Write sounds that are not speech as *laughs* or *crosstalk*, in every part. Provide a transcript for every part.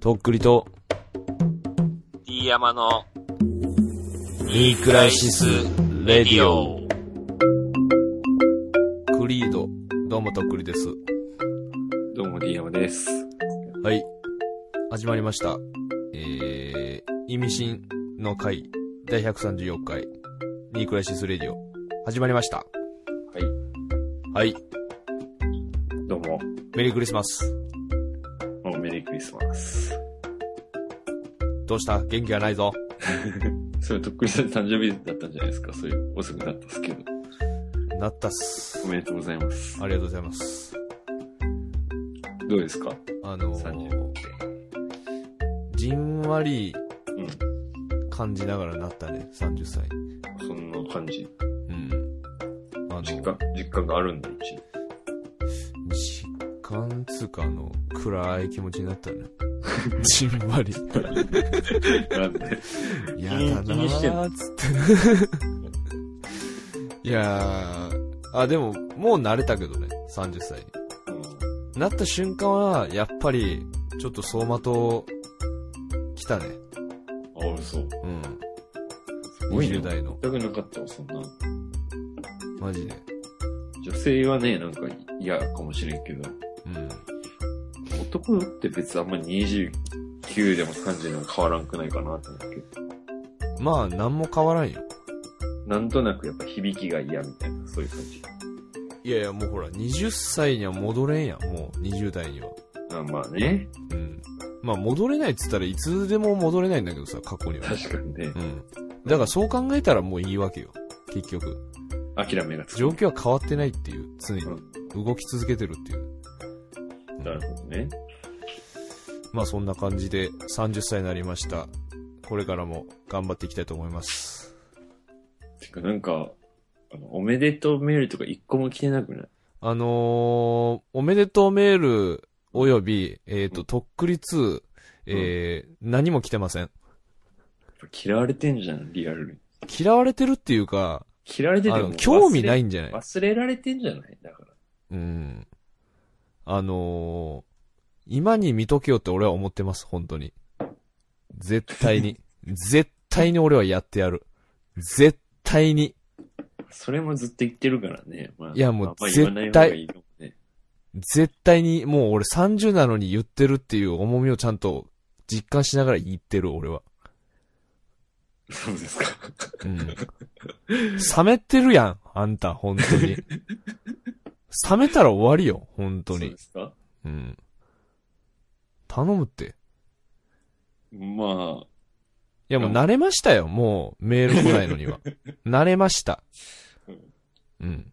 とっくりと、D 山のニークライシス・レディオ。クリード、どうもとっくりです。どうも D 山です。はい。始まりました。えー、意味深の回、第134回、ニークライシス・レディオ。始まりました。はい。はい。どうも、メリークリスマス。リスマス。どうした？元気がないぞ。*laughs* それとっくりさん誕生日だったんじゃないですか？そういう遅くなったんですけど。なったっすお。めでとうございます。ありがとうございます。どうですか？あの ?30 ーっ、て。じんわりうん。感じながらなったね、30歳に。そんな感じ。うん。あの、実感、実感があるんだ、うち。実感つうか、あの、暗い気持ちになったね。*laughs* じんわり。なんで？やだな気にしてんーっつって。いやー、あ、でも、もう慣れたけどね、30歳に。うん。なった瞬間は、やっぱり、ちょっと走馬灯、来たね。あ、嘘。うん。すごいね20代の。全くなかったわ、そんな。マジで。女性はね、なんか嫌かもしれんけど、うん。男って別にあんまり29でも30でも変わらんくないかなと思うけど。まあ、なんも変わらんよ。なんとなくやっぱ響きが嫌みたいな、そういう感じ。いやいや、もうほら、20歳には戻れんやん、もう、20代には。あまあね。うん。まあ、戻れないっつったらいつでも戻れないんだけどさ、過去には。確かにねう。ん。だからそう考えたらもういいわけよ。結局。諦めがつく。状況は変わってないっていう、常に。動き続けてるっていう。なるほどね。まあそんな感じで30歳になりました。これからも頑張っていきたいと思います。てかなんか、あの、おめでとうメールとか一個も来てなくない？あのー、おめでとうメールおよび、えっ、と、うんとっくり2、えー何も来てません。嫌われてんじゃん、リアルに。嫌われてるっていうか、嫌われてても興味ないんじゃない？忘れられてんじゃない？だから。うん。あのー、今に見とけよって俺は思ってます、本当に。絶対に。絶対に俺はやってやる。絶対に。それもずっと言ってるからね。まあ、いやもうあんま言わない方がいいかもね。絶対に、もう俺30なのに言ってるっていう重みをちゃんと実感しながら言ってる、俺は。そうですか。うん。冷めてるやん、あんた、本当に。*laughs* 冷めたら終わりよ、本当にそうで。すか？うん。頼むって。まあ、いやもう慣れましたよ、もうメール来ないのには。*laughs* 慣れました。うん。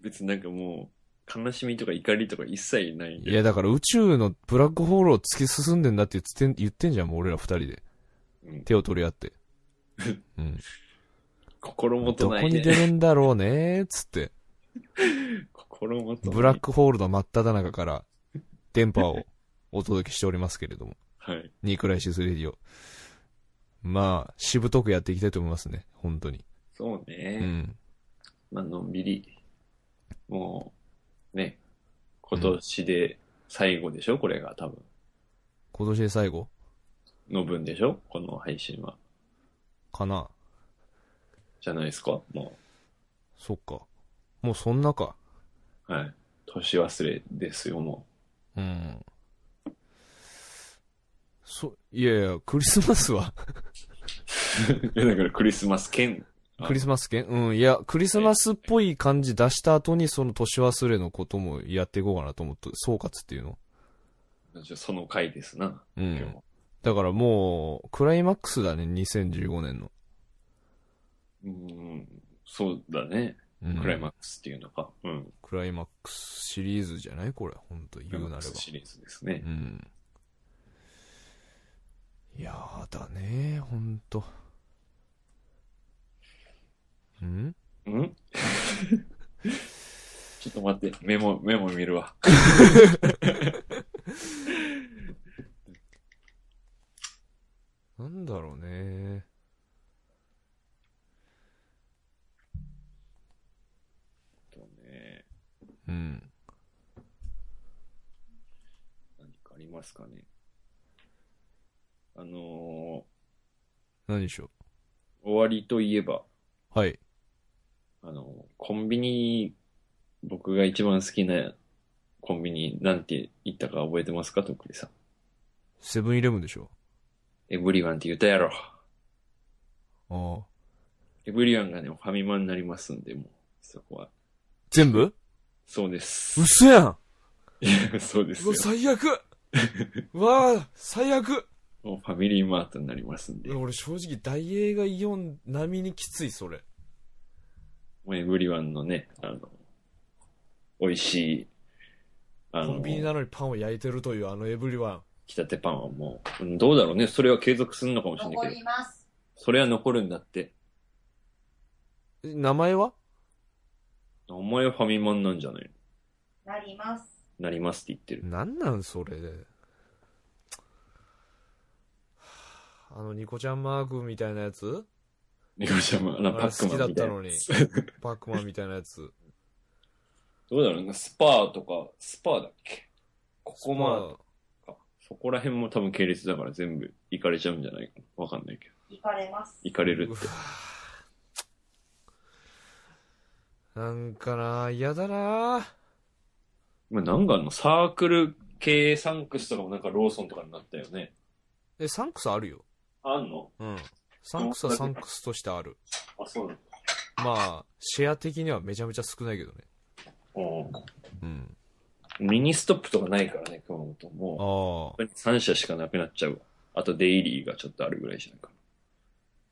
別になんかもう、悲しみとか怒りとか一切ない。いやだから宇宙のブラックホールを突き進んでんだって言ってん言ってんじゃん、もう俺ら二人で。うん手を取り合って。*laughs* うん。心もとどこにないね。出るんだろうねー、つって。*laughs* 心も。ブラックホールの真っ只中から電波をお届けしておりますけれども。はい。ニークライシスレディオ。まあ、しぶとくやっていきたいと思いますね。本当に。そうね。うん。まあ、のんびり。もう、ね。今年で最後でしょ？これが多分。今年で最後？の分でしょ？この配信は。かなじゃないですか？もそっか。もうそんなか。う。はい。年忘れですよ、もうん。そ、いやいや、クリスマスは、う。*laughs* いやだからクリスマス兼。あクリスマス券？うん、いや、クリスマスっぽい感じ出した後にその年忘れのこともやっていこうかなと思って、総括っていうの。じゃあその回ですな。うん。だからもう、クライマックスだね、2015年の。うん。そうだね。うん、クライマックスっていうのか。うん。クライマックスシリーズじゃない？これ、ほんと言うなればクライマックス。シリーズですねう。ん。いやーだね、ほんと。ん？ん？*laughs* ちょっと待って、メモ、メモ見るわ。*laughs* なんだろうね。とね、うん。何かありますかね。あの何でしょー終わりといえば、う。はい。あの、コンビニ、僕が一番好きなコンビニ、なんて言ったか覚えてますか？とっくりさん。セブンイレブンでしょエブリワンって言ったやろ。ああ。エブリワンがね、ファミマになりますんで、もう、そこは。全部？そうです。嘘やんいや *laughs* そうですようわ、。最悪 *laughs* うわあ、最悪もうファミリーマートになりますんで。も俺正直大映がイオン並みにきつい、それ。うエブリワンのね、あの、美味しい、あのコン、ビニなのにパンを焼いてるというあのエブリワ来たてパンはもう、うんどうだろうね。それは継続するのかもしれない残けど、ります。それは残るんだって。ン。名前は？お前はファミマンなんじゃないの？なります。なりますって言ってる。なんなんそれ。あのニコちゃんマークみたいなやつ？ニコちゃんも、あのパックマンみたいな好きだ *laughs* パックマンみたいなやつ。どうだろうな、スパーとか、スパーだっけ？ここまーか。そこら辺も多分系列だから全部行かれちゃうんじゃないかな。わかんないけど。行かれます。行かれるって。なんかな嫌だなまあ、なんかあの、サークル系サンクスとかもなんかローソンとかになったよね。え、サンクスあるよ。あんの？うん。サンクスはサンクスとしてある。あ、そうなんだ。まあ、シェア的にはめちゃめちゃ少ないけどね。ううん。ん。ミニストップとかないからね、熊本。もう、ああ。3社しかなくなっちゃうわ。あとデイリーがちょっとあるぐらいじゃないか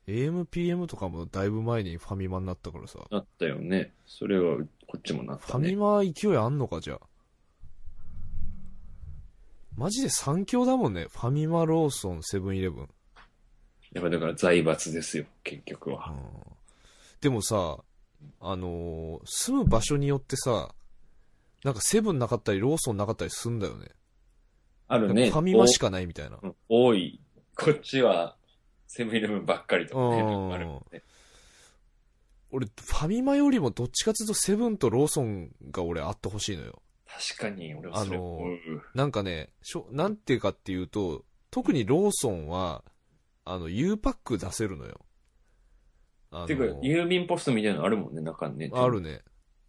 AMPM とかもだいぶ前にファミマになったからさ。な。なったよね。それはこっちもなっファミ。マ勢いあんのか、じゃあ。マジで三強だもんね。ファミマ、ローソン、セブンイレブン。やっぱだから財閥ですよ、結局は。うんでもさ、あのー住む場所によってさ、なんかセブンなかったり、ローソンなかったりすんだよね。あるね。ファミマしかないみたいな。うん多い。こっちは、セブンイレブンばっかりとかね、うんあるもんね。俺、ファミマよりもどっちかというとセブンとローソンが俺あってほしいのよ。確かに、俺はそれあの。なんかね、しょ、なんていうかっていうと、特にローソンは、あの、U パック出せるのよ。あのてか、郵便ポストみたいなのあるもんね、中にね。あるね。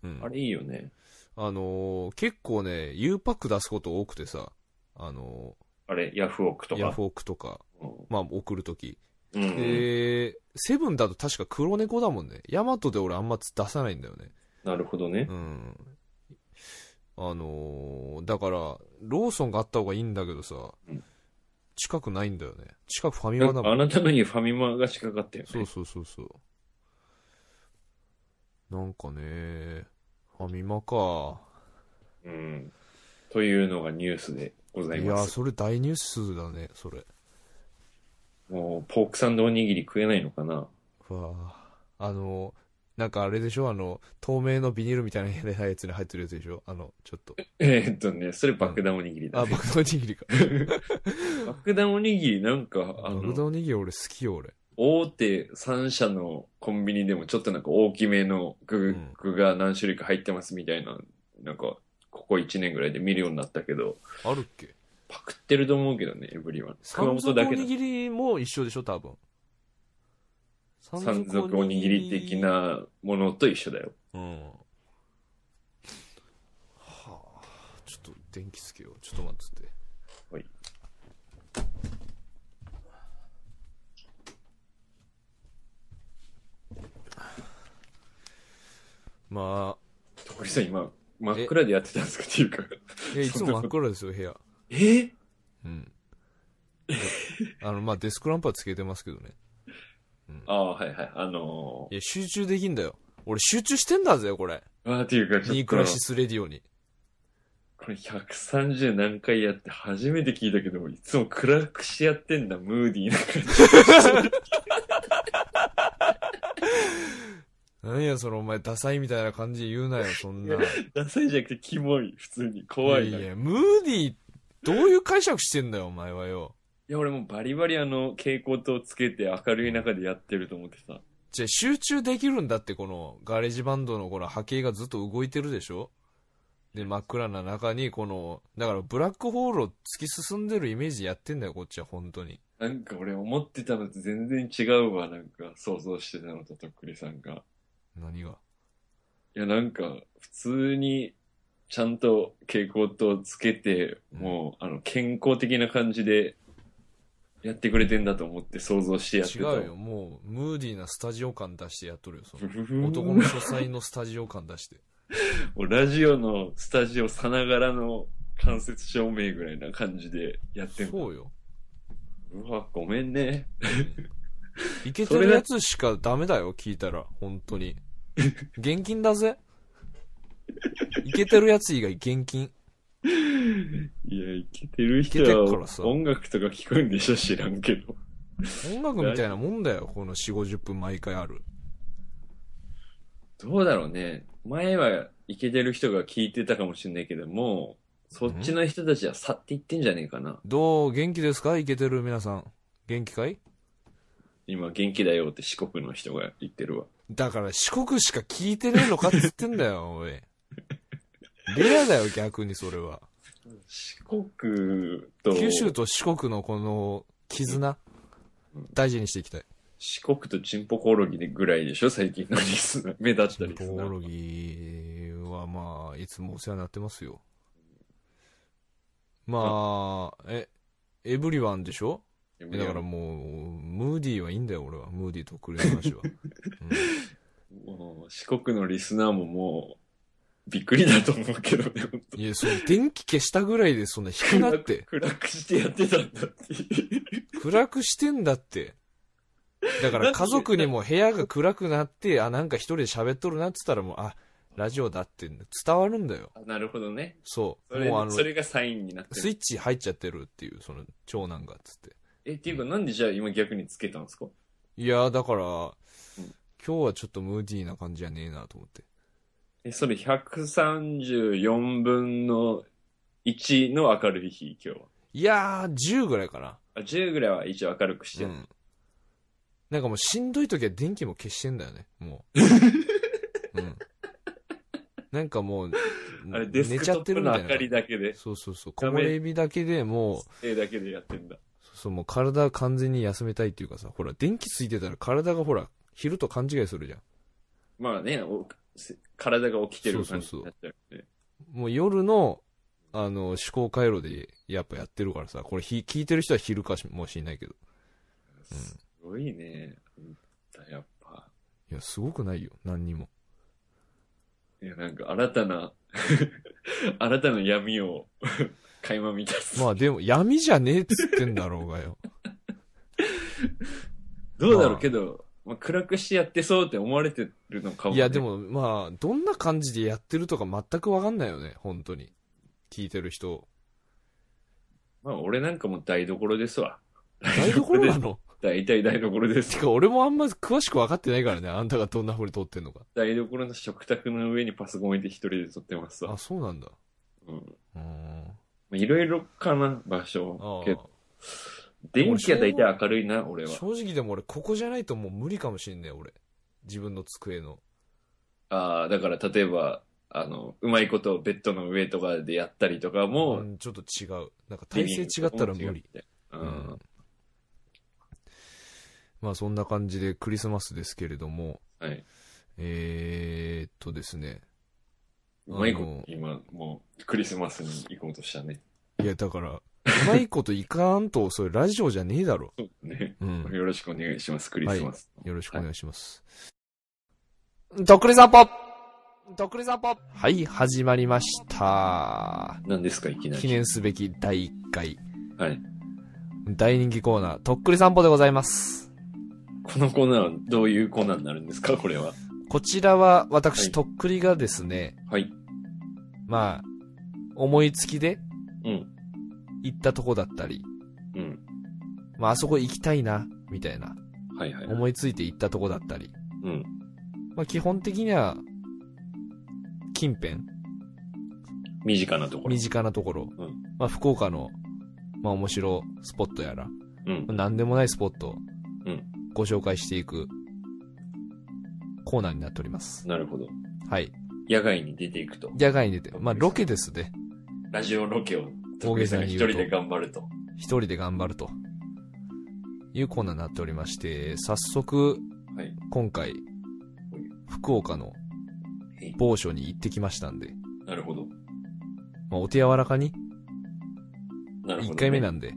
うん。あれいいよね。あのー結構ね、U パック出すこと多くてさ、あのあれ、ヤフオクとー、か。ヤフオクとか、うんまあ、送るとき。うんうん。で、セブンだと確か黒猫だもんね。ヤマトで俺あんま出さないんだよね。なるほどねう。ん。あのーだから、ローソンがあった方がいいんだけどさ、うん近くないんだよね。近くファミマだもん。あなたの家ファミマが近かったよね。そうそうそうそう。なんかね、ファミマか。うん。というのがニュースでございいやー、ます。それ大ニュースだね、それ。もう、ポークサンドおにぎり食えないのかなうわああの、なんかあれでしょ？あの、透明のビニールみたいなやつに入ってるやつでしょ？あの、ちょっと。えーっとね、それ爆弾おにぎりだ、あ、ね。爆弾おにぎりか。*laughs* 爆弾おにぎりなんか、あ爆弾の、おにぎり俺好きよ、俺。大手3社のコンビニでもちょっとなんか大きめの具,、が何種類か入ってますみたいな、なんか、ここ1年ぐらいで見るようになったけど、あるっけ？パクってると思うけどね、エブリワン。熊山本だけだ。賊おにぎりも一緒でしょ多分。山賊おにぎり的。なものと一緒だよ。うん。はあ、ちょっと電気つけよう。ちょっと待ってて。はい。ま徳井さん今、真っ暗でやってたんですかっていうか。あ、いやいつも真っ暗ですよ、部屋。え？うん。あの、まあ、デスクランプはつけてますけどね。ああ、はいはい。あのいや、集中できんだよ。俺集中してんだぜ、これ。ー、ああ、っていうかちょっとニークラ、シスレディオに。これ130何回やって初めて聞いたけど、いつも暗くしてやってんだ、ムーディーな感じ。*laughs* なんや、そのお前、ダサいみたいな感じで言うなよ、そんな。*laughs* ダサいじゃなくてキモい、普通に。怖いな。いや、いや、ムーディー、どういう解釈してんだよ、お前はよ。俺もうバリバリあの、蛍光灯つけて明るい中でやってると思ってさ。じゃあ集中できるんだって、この、ガレージバンドのこの波形がずっと動いてるでしょ？で、真っ暗な中に、この、だからブラックホールを突き進んでるイメージやってんだよ、こっちは、本当に。なんか俺思ってたのと全然違うわ、なんか想像してたのととっくりさんが。何が？いや、なんか普通にちゃんと蛍光灯つけて、もう、あの、健康的な感じでやってくれてんだと思って想像してやって違たわ。うよ、もう、ムーディーなスタジオ感出してやっとるよ、その。男の書斎のスタジオ感出して。*laughs* もうラジオのスタジオさながらの間接照明ぐらいな感じでやってんの。そうよ。うわ、ごめんね。*laughs* いけてるやつしかダメだよ、聞いたら。本当に。*laughs* 現金だぜ。いけてるやつ以外現金。いや、いけてる人はさ音楽とか聞くんでしょ？知らんけど。音楽みたいなもんだよ、この4、50分毎回ある。どうだろうね。前はいけてる人が聞いてたかもしれないけども、そっちの人たちは去っていってんじゃねえかな。どう？元気ですか？いけてる？皆さん。元気かい？今元気だよって四国の人が言ってるわ。だから四国しか聞いてねえのかっつってんだよ、おい。*laughs* レアだよ、逆にそれは。四国と、九州と四国のこの絆、大事にしていきたい。四国とチンポコオロギでぐらいでしょ最近のリスナー。目立ったリスナコオロー。ギはまあ、いつもお世話になってますよ。まあ、え、エブリワンでしょ？えだからもう、ムーディーはいいんだよ、俺は。ムーディーとクレの話は。*laughs* もう四国のリスナーももう、びっくりだと思うけどね、本当いや、その電気消したぐらいでそんな低くなって。暗くしてやってたんだっていう。暗くしてんだって。だから家族にも部屋が暗くなって、あ、なんか一人で喋っとるなって言ったらもう、あ、ラジオだって伝わるんだよ。あなるほどね。そう。それもうあの、それがサインになってる。スイッチ入っちゃってるっていう、その、長男が、つって。え、っていうかなんでじゃあ今逆につけたんですか？いや、だから、今日はちょっとムーディーな感じじゃねえなと思って。え、それ134分の1の明るい日、今日は。いやー、10ぐらいかな。あ10ぐらいは一応明るくしてる。うん。なんかもうしんどい時は電気も消してんだよね、もう。*laughs* うん。なんかもう、あれ、デス寝ちゃクトップの明か。りだけで、そうそうそう。木漏れ日だけでもう、絵だけでやってんだ。そう、もう体完全に休めたいっていうかさ、ほら、電気ついてたら体がほら、昼と勘違いするじゃん。まあね、体が起きてる感じそうそうそうになっちゃうね。もう夜の、あの、思考回路でやっぱやってるからさ、これひ聞いてる人は昼かもしんないけど。すごいね。うんやっぱ。いや、すごくないよ、何にも。いや、なんか新たな、*laughs* 新たな闇を *laughs* 垣間見た。まあでも、闇じゃねえっつってんだろうがよ。*laughs* どうだろまあうけど、まあ、暗くしてやってそうって思われてるのかも、ね。いや、で、も、まあ、どんな感じでやってるとか全くわかんないよね、本当に。聞いてる人。まあ俺なんかも台所ですわ。台所なの？大体台所でてす。か、俺もあんま詳しく分かってないからね、あんたがどんな風に撮ってんのか。台所の食卓の上にパソコン置いて一人で撮ってますわあ、。そうなんだ。うん。うーん。まあいろいろかな、場所。けあど、電気は大体明るいな、俺は。正直でも俺、ここじゃないともう無理かもしんねえ、俺。自分の机の。ああ、だから例えば、あの、うまいことベッドの上とかでやったりとかも、うん、ちょっと違う。なんか体勢違ったら無理。。ううんん。まあそんな感じでクリスマスですけれども、はい。えー、っとですね。うまいこと、今、もう、クリスマスに行こうとしたね。いや、だから、うまいこといかんと、それラジオじゃねえだろ。そうね。うん。よろしくお願いします、クリスマス。よろしくお願いします。とっくり散歩とっくり散歩はい、始まりました。何ですか、いきなり。記念すべき第1回、はい。大人気コーナー、とっくり散歩でございます。このコーナーはどういうコーナーになるんですか、これは。こちらは私、はいとっくりがですね、はい。まあ、思いつきでうん。行ったとこだったり、うん。まあ、あそこ行きたいな、みたいな、はいはい。思いついて行ったとこだったり、うん。まあ、基本的には、近辺、身近なところ身。近なところ、んまあ、福岡の、まあ、面白スポットやら、うん。なんでもないスポットをうんご紹介していくコーナーになっております。なるほど。はい。野外に出ていくと。野外に出て、まあロケですね。ラジオロケを、大げさに言うと一人で頑張ると。一人で頑張ると。いうコーナーになっておりまして、早速、はい。今回、福岡のはい某所に行ってきましたんで、なるほど。まあ、お手柔らかに、なるほど、ね。1回目なんで、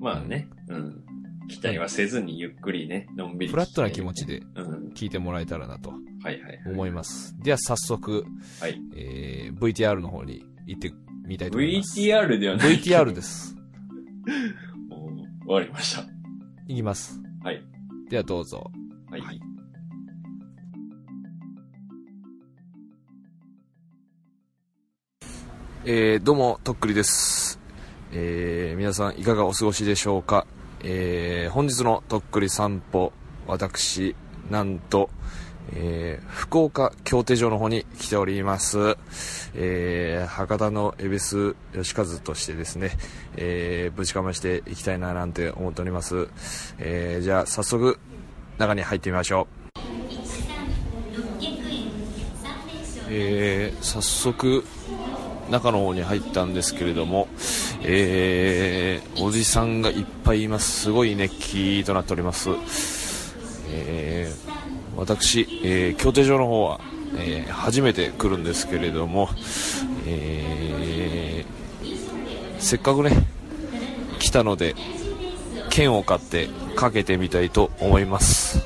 まあね。うん。期待はせずにゆっくりね、のんびり。フラットな気持ち。でうん。聞いてもらえたらなとはいはいはい。思います。では早速、はい。えー、VTR の方に行ってみたいと思います。VTR ではない。VTR です。*laughs* 終わりました。いきます。はい。ではどうぞ。はい。はいえー、どうも、とっくりです。えー、皆さんいかがお過ごしでしょうかえー、本日のとっくり散歩、私、なんと、えー、福岡協定場の方に来ております。えー、博多の恵比寿吉和としてですね、えー、ぶちかましていきたいななんて思っております。えー、じゃあ早速、中に入ってみましょう。えー、早速中の方に入ったんですけれども、えー、おじさんがいっぱいいますすごい熱気となっております、えー私、えー協定場の方は、えー初めて来るんですけれども、えーせっかくね来たので剣を買ってかけてみたいと思います。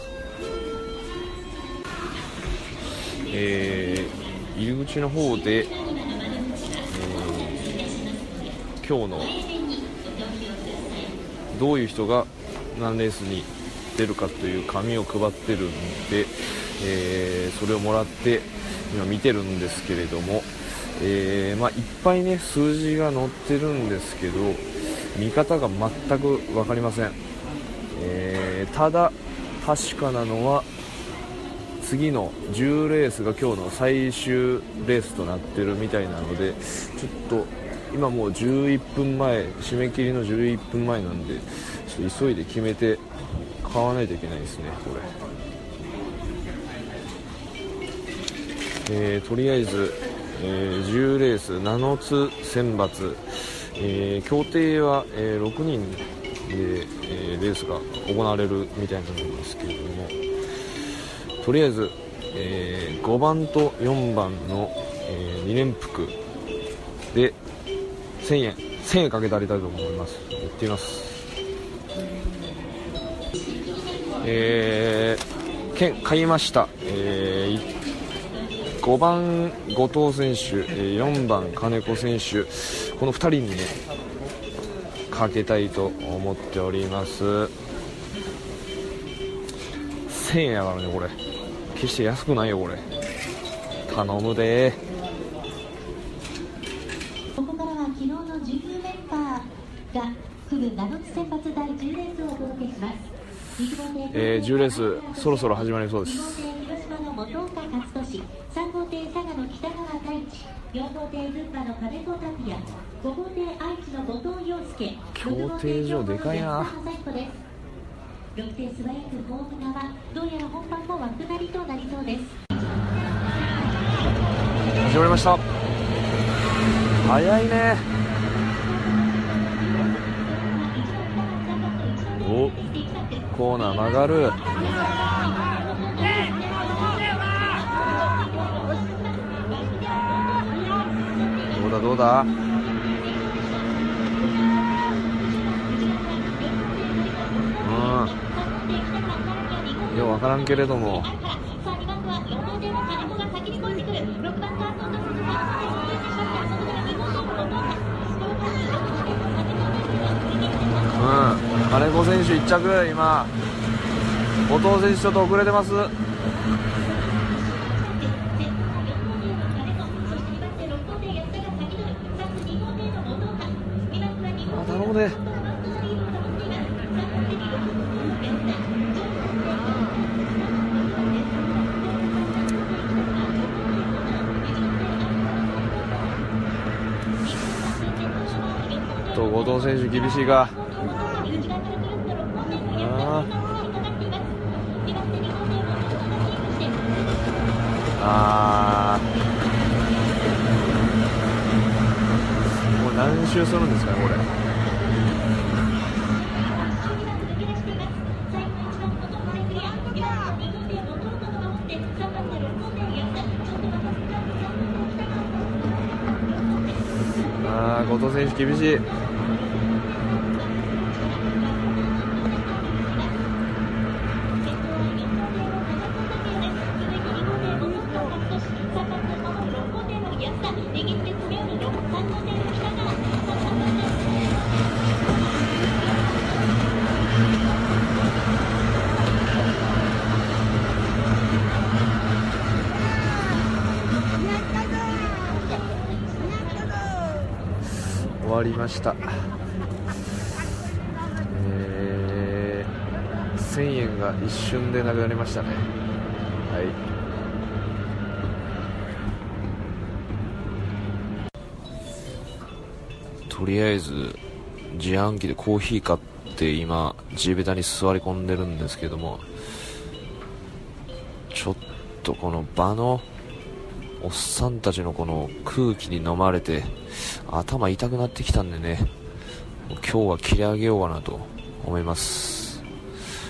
えー入り口の方で、えー今日のどういう人が何レースに出るかという紙を配ってるんで、えーそれをもらって今見てるんですけれども、えーまあ、いっぱいね数字が載ってるんですけど見方が全く分かりません、えーただ確かなのは次の10レースが今日の最終レースとなってるみたいなのでちょっと今もう11分前締め切りの11分前なんでちょっと急いで決めて買わないといけないですねこれ、えーとりあえず、えー10レース7つ選抜、えー協定は、えー6人で、えーレースが行われるみたいなんですけれども。とりあえず、えー5番と4番の、え2連複で1000円1000円かけてあげたいと思います。やってみます。えー、券買いました、えー5番後藤選手、え4番金子選手この2人にねかけたいと思っております。1000円やからねこれ。決して安くないよこれ。頼むでここからは昨日の19メンバーがフル長津選抜第10レースをお届けします。えー10レースそろそろ始まりそうで2号す艇広島の本岡勝利、3号艇佐賀の北川太一、4号艇群馬の金子拓也、5号艇愛知の後藤陽介、競艇場でかいな6号艇最後です。6艇素早くホーム側、どうやら本番も枠なりとなりそうです。始まりました早いねコーナー曲がる。どうだどうだ？うん。ようわからんけれども、うん、金子選手1着、今、後藤選手、ちょっと遅れてます。あ頼むで。と後藤選手厳しいが。もう何周するんですかねこれ。後藤選手厳しい。わりました。えー、1000円が一瞬でなくなりましたね。はい。とりあえず自販機でコーヒー買って今地べたに座り込んでるんですけどもちょっとこの場のおっさんたちのこの空気に飲まれて頭痛くなってきたんでね今日は切り上げようかなと思います。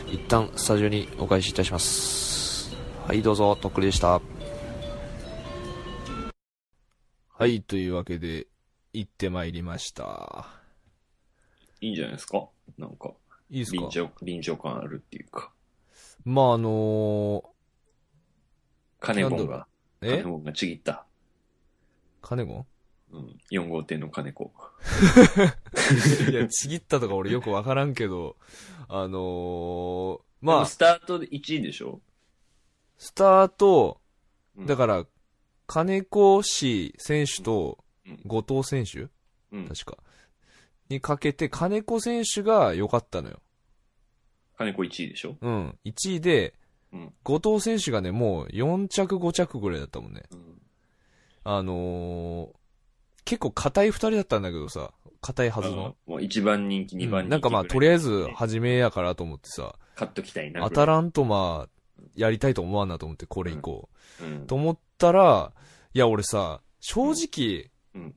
一旦スタジオにお返しいたします。はいどうぞ。とっくりでした。はいというわけで行ってまいりました。いいんじゃないですか？なんか、いいですか？臨場、臨場感あるっていうか。まああのカネゴンが、カネゴンがちぎった。カネゴンうん。4号店の金子。*laughs* いや、ちぎったとか俺よくわからんけど、あのー、まあ、まあ、スタートで1位でしょ？スタート、うんだから、金子氏選手とうん後藤選手？うん。確か。にかけて、金子選手が良かったのよ。金子1位でしょ？うん。1位で、うん後藤選手がね、もう4着5着ぐらいだったもんね。うん。あのー、結構硬い2人だったんだけどさ、硬いはずの。もう1番人気、2番人気、なんかまあ、とりあえず、初めやからと思ってさ、勝っときたいな。当たらんとまあ、やりたいと思わんなと思って、これ以降。うん。と思ったら、いや、俺さ、正直、うん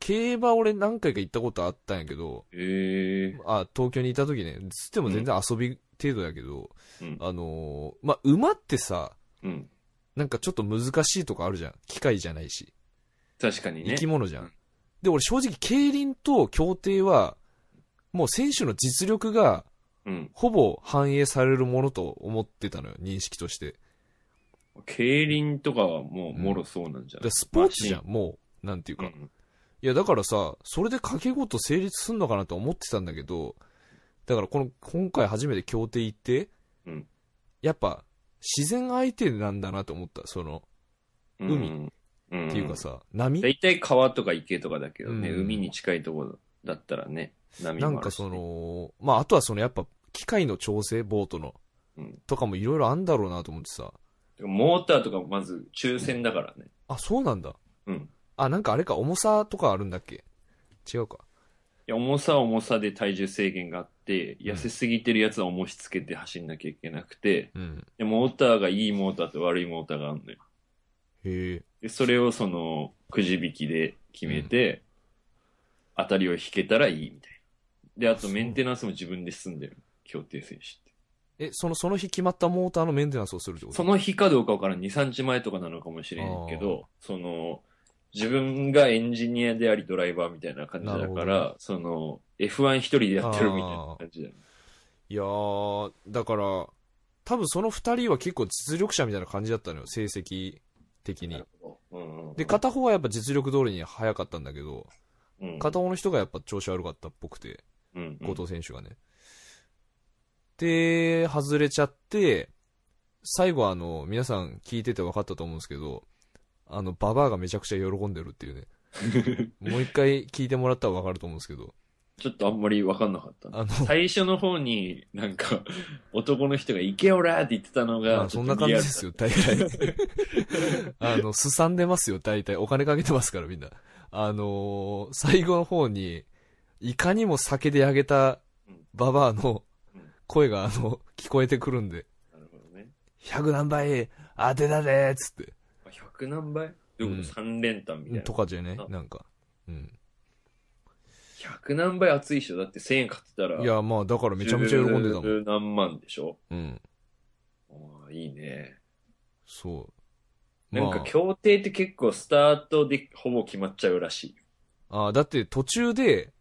競馬俺何回か行ったことあったんやけど、ええあ、東京にいた時ね、つっても全然遊び程度やけど、うんあのーまあ、馬ってさ、うん。なんかちょっと難しいとこあるじゃん。機械じゃないし。確かにね。生き物じゃん。うんで、俺正直、競輪と競艇は、もう選手の実力が、うん。ほぼ反映されるものと思ってたのよ、認識として。競輪とかはもう、もろそうなんじゃない、でスポーツじゃん、もう。なんていうか。うん。いや、だからさ、それで掛け事成立すんのかなと思ってたんだけど、だからこの、今回初めて協定行って、うんやっぱ、自然相手なんだなと思った、その、海うん。うん。っていうかさ、波？大体川とか池とかだけどね、うん海に近いところだったらね、波もあるしねなんかそ、の、まあ、あとはそのやっぱ、機械の調整、ボートの、うんとかもいろいろあんだろうなと思ってさ、モーターとかまず抽選だからね。あ、そうなんだ。うん。あ、なんかあれか、重さとかあるんだっけ？違うか。いや、重さは重さで体重制限があって、痩せすぎてるやつは重しつけて走んなきゃいけなくて、うん。でモーターがいいモーターと悪いモーターがあるのよ。へえ。で、それをその、くじ引きで決めて、当たりを引けたらいいみたいな。で、あとメンテナンスも自分で済んでる。協定選手って。え、その、その日決まったモーターのメンテナンスをするってこと？その日かどうかわからん。2、3日前とかなのかもしれんけど、その、自分がエンジニアでありドライバーみたいな感じだなるほどから、その、F1 一人でやってるみたいな感じだよね。いやー、だから、多分その二人は結構実力者みたいな感じだったのよ、成績的に。うんうんで、片方はやっぱ実力通りに早かったんだけど、うん片方の人がやっぱ調子悪かったっぽくて、うんうん後藤選手がね。で、外れちゃって、最後あの、皆さん聞いてて分かったと思うんですけど、あの、ババアがめちゃくちゃ喜んでるっていうね。*laughs* もう一回聞いてもらったら分かると思うんですけど、ちょっとあんまりわかんなかった。あの、最初の方になんか、男の人が行けおらーって言ってたのまが、あそんな感じですよ、大体。*laughs* あの、すさんでますよ、大体。お金かけてますから、みんな。あのー最後の方に、いかにも酒であげたババアの声が、あの、聞こえてくるんで、なるほどね。100何倍当てたでーっつって。100何倍？どういうこと、三連単みたいな。とかじゃねあ、なんか。うん。100何倍熱い人だって1000円買ってたら。いや、まあ、だからめちゃめちゃ喜んでたもん。十何万でしょ？うん。ああいいね。そう。なんかまあ協定って結構スタートでほぼ決まっちゃうらしい。ああ、だって途中で、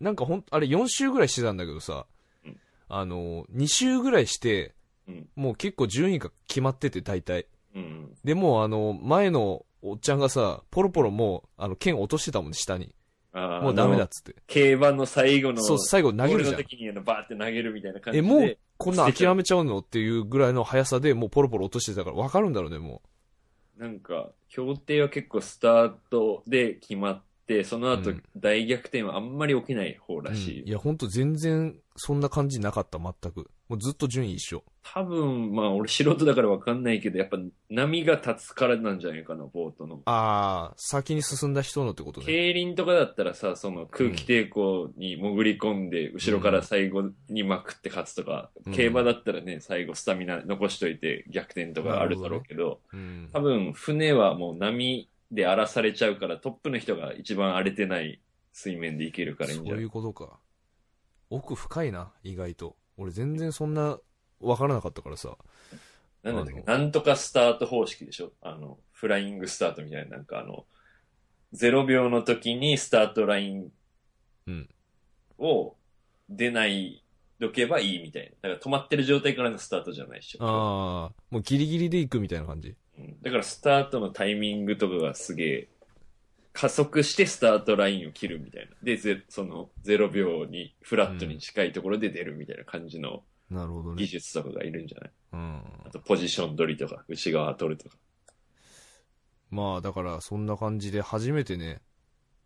なんかほん、あれ4週ぐらいしてたんだけどさ、うんあの、2週ぐらいして、うんもう結構順位が決まってて大体。うん。でもうあの、前のおっちゃんがさ、ポロポロもう、あの、剣落としてたもんね、下に。もうダメだっつって。競馬の最後の。そう、最後投げるじゃんの。時にバーって投げるみたいな感じえ、で。もう、こんな諦めちゃうのっていうぐらいの速さでもうポロポロ落としてたから分かるんだろうね、もなんか、協定は結構スタートで決まって、その後うん大逆転はあんまり起きない方う。らしい。うんいや、ほんと全然、そんな感じなかった、全く。もうずっと順位一緒。多分、まあ俺素人だからわかんないけど、やっぱ波が立つからなんじゃないかな、ボートの。あー、先に進んだ人のってことね。競輪とかだったらさ、その空気抵抗に潜り込んで、後ろから最後にまくって勝つとか、うん競馬だったらね、最後スタミナ残しといて逆転とかあるだろうけど、うん。多分船はもう波で荒らされちゃうから、トップの人が一番荒れてない水面でいけるからいいんじゃない？そういうことか。奥深いな、意外と。俺全然そんな、わからなかったからさ。なんだっけ？なんとかスタート方式でしょ？あの、フライングスタートみたいな、なんかあの、0秒の時にスタートラインうんを出ないどけばいいみたいな。だから止まってる状態からのスタートじゃないでしょ。あー、もうギリギリで行くみたいな感じ。うんだからスタートのタイミングとかがすげえ、加速してスタートラインを切るみたいな。で、ぜその0秒にフラットに近いところで出るみたいな感じのなるほどね技。術とかがいるんじゃない？うん。あとポジション取りとか、内側取るとか。まあ、だから、そんな感じで初めてね、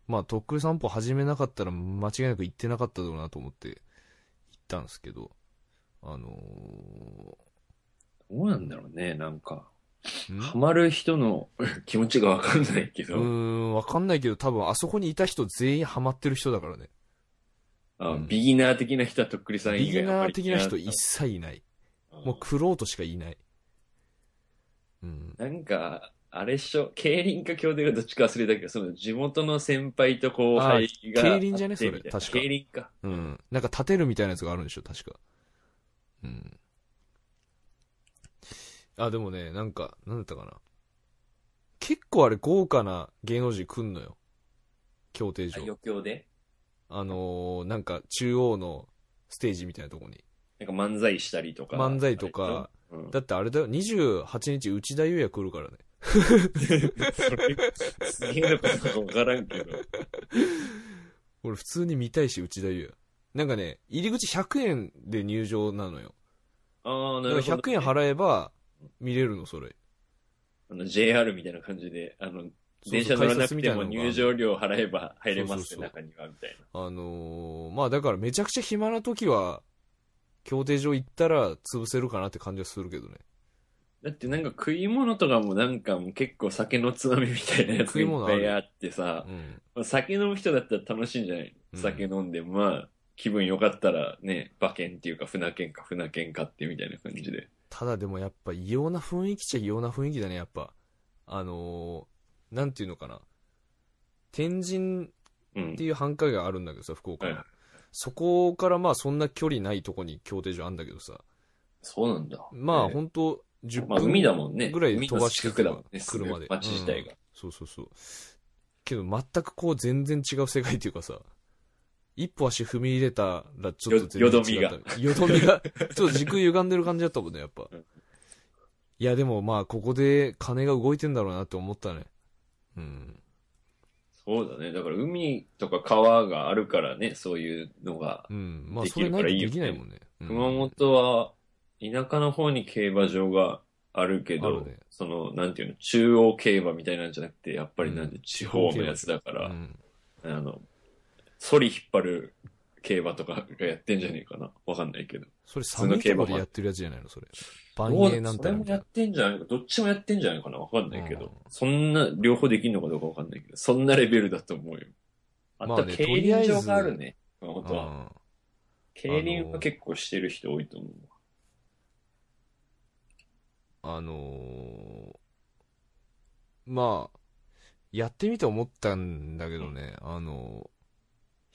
まあ、とっくり散歩始めなかったら間違いなく行ってなかっただろうなと思って行ったんですけど、あのどうなんだろうね、なんか。ハマる人の *laughs* 気持ちがわかんないけど、うーん、わかんないけど、多分あそこにいた人全員ハマってる人だからね。あうんビギナー的な人はとっくりさんビギ以外ナー的な人い一切いない。もう、クロートしかいない。うん。なんか、あれっしょ、競輪か競艇がどっちか忘れたけど、その地元の先輩と後輩があ競輪じゃね？それ確か競輪か。うん。なんか立てるみたいなやつがあるんでしょ、確か。うん。あ、でもね、なんか、なんだったかな。結構あれ豪華な芸能人来んのよ。競艇場。余興で？あのー、なんか中央のステージみたいなとこに。なんか漫才したりとか。漫才とか、うん、だってあれだよ、28日内田裕也来るからね。それ、すげえのかどうかわからんけど。俺普通に見たいし、内田裕也。なんかね、入り口100円で入場なのよ。ああ、なるほど、100円払えば見れるの、それ。あの JR みたいな感じで、あの、電車乗らなくても入場料払えば入れますね、中には、みたいな。あのー、まあだからめちゃくちゃ暇な時は、競艇場行ったら潰せるかなって感じはするけどね。だってなんか食い物とかもなんかもう結構酒のつまみみたいなやつがいっぱいあってさう、ん。酒飲む人だったら楽しいんじゃない？うん酒飲んで、まあ、気分良かったらね、馬券っていうか船券か船券買ってみたいな感じで。ただでもやっぱ異様な雰囲気っちゃ異様な雰囲気だね、やっぱ。あのー、なんていうのかな。天神うんって。いう繁華街があるんだけどさ、福岡そこからまあそんな距離ないとこに競艇場あるんだけどさ。そうなんだ。まあね本当10まあ海だもんね。ぐらい飛ばしてくだもんね、車で。街自体が。そうそうそう。けど全くこう全然違う世界っていうかさ、一歩足踏み入れたらちょっと全然違った。よどみが。ちょっと軸歪んでる感じだったもんね、やっぱうん。いやでもまあここで金が動いてんだろうなって思ったね。うん。そうだね。だから海とか川があるからね、そういうのが。うん。まあでそれないとできないもんね。うん熊本は、田舎の方に競馬場があるけど、ねその、なんていうの、中央競馬みたいなんじゃなくて、やっぱりなんでうん地方のやつだから、うんあの、ソリ引っ張る競馬とかがやってんじゃねえかな。わかんないけど。それ寒いとこでやってるやつじゃないの？それ。万栄なんそれもやっ。てんじゃないか。どっちもやってんじゃないかな？わかんないけど。うんそんな、両方できんのかどうかわかんないけど、そんなレベルだと思うよ。あと、まあね競輪場があるね。熊本は。うん競輪は結構してる人多いと思うわ。あのーまあ、やってみて思ったんだけどね、あのー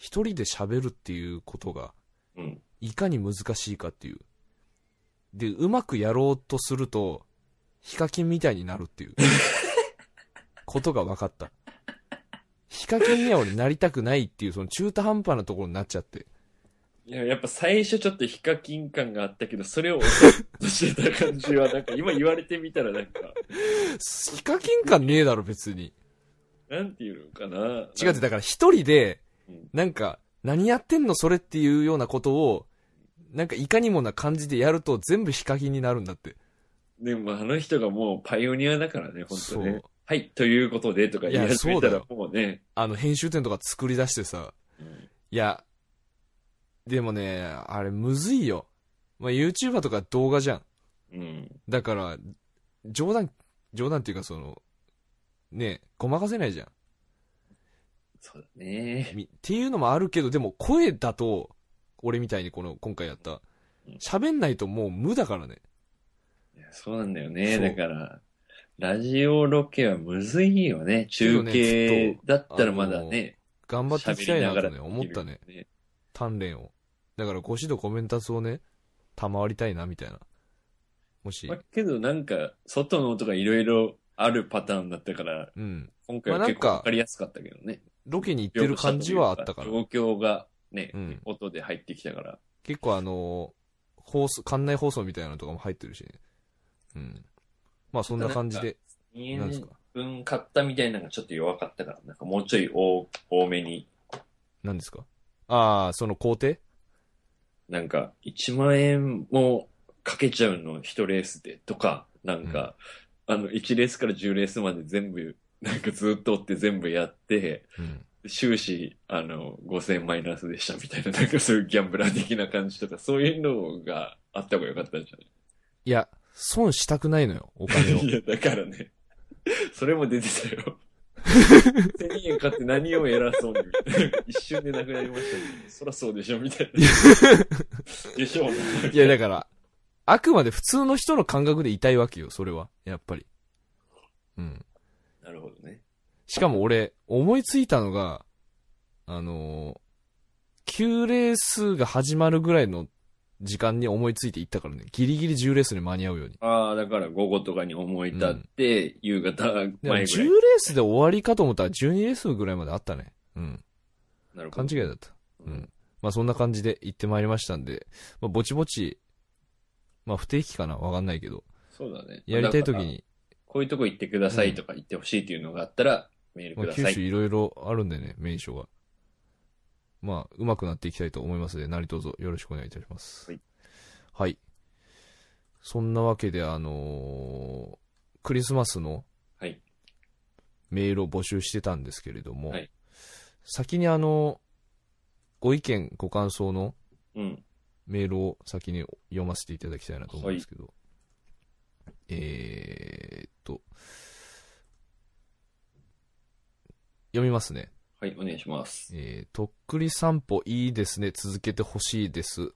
一人で喋るっていうことが、うん。いかに難しいかっていう。で、うまくやろうとすると、ヒカキンみたいになるっていう、*laughs* ことが分かった。ヒカキンには俺なりたくないっていう、その中途半端なところになっちゃって。いや、やっぱ最初ちょっとヒカキン感があったけど、それを抑えとしてた感じは、なんか今言われてみたらなんか、ヒカキン感ねえだろ、別に。なんていうのかな。違うって、だから一人でうん、なんか、何やってんの？それっていうようなことを、なんかいかにもな感じでやると全部ヒカキンになるんだって。でもあの人がもうパイオニアだからね、本当ね。はい、ということでとか言い始めたらそうだよもうね。あの、編集点とか作り出してさ、うんいや、でもね、あれむずいよ。まあ、YouTuber とか動画じゃん。うん。だから、冗談、冗談っていうかその、ねごまかせないじゃん。そうだね。みっていうのもあるけど、でも声だと、俺みたいにこの、今回やったうん、喋んないともう無だからね。そうなんだよね。だから、ラジオロケはむずいよね。中け継どだったらまだね。頑張っていきたいなとね、思ったね。鍛錬を。だから、ご指導コメンタツをね、賜りたいな、みたいな。もしまあ、、けどなんか、外の音がいろいろあるパターンだったから、うん。今回は結構わかりやすかったけどね。ロケに行ってる感じはあったから。状況がね、うん音で入ってきたから。結構あのー放送、館内放送みたいなのとかも入ってるしね。うん。まあそんな感じで。2円なんですか？分買ったみたいなのがちょっと弱かったから、なんかもうちょい多多めに、何ですか？ああ、その工程？なんか1万円もかけちゃうの1レースでとか、なんか、あの1レースから10レースまで全部、なんかずっと追って全部やって、うん。終始、あの、5000マイナスでしたみたいな、なんかそういうギャンブラー的な感じとか、そういうのがあった方がよかったんじゃない？いや、損したくないのよ、お金を。*laughs* いや、だからね。それも出てたよ。*laughs* 1000円買って何を偉そうに？一瞬でなくなりましたね。そらそうでしょみたいな。*laughs* でしょうね。いや、だから、あくまで普通の人の感覚でいたいわけよ、それは。やっぱり。うん。なるほどね。しかも俺、思いついたのが、あのー、9レースが始まるぐらいの時間に思いついて行ったからね。ギリギリ10レースに間に合うように。ああ、だから午後とかに思い立って、夕方前でぐらい。10レースで終わりかと思ったら12レースぐらいまであったね。うん。なるほど。勘違いだった。うん。まあそんな感じで行ってまいりましたんで、まあぼちぼち、まあ不定期かなわかんないけど、そうだね。やりたい時。に、こういうとこ行ってくださいとか言ってほしいっていうのがあったら、メールまあください。九州いろいろあるんでね、名所が。まあ、上手くなっていきたいと思いますので、何卒よろしくお願いいたします。はい。はい。そんなわけで、あのークリスマスのはい。メールを募集してたんですけれども、はい先にあの、ご意見、ご感想のうん。メールを先に読ませていただきたいなと思うんですけど、えーっと、読みますね。はい、お願いします。えー、とっくり散歩いいですね。続けてほしいです。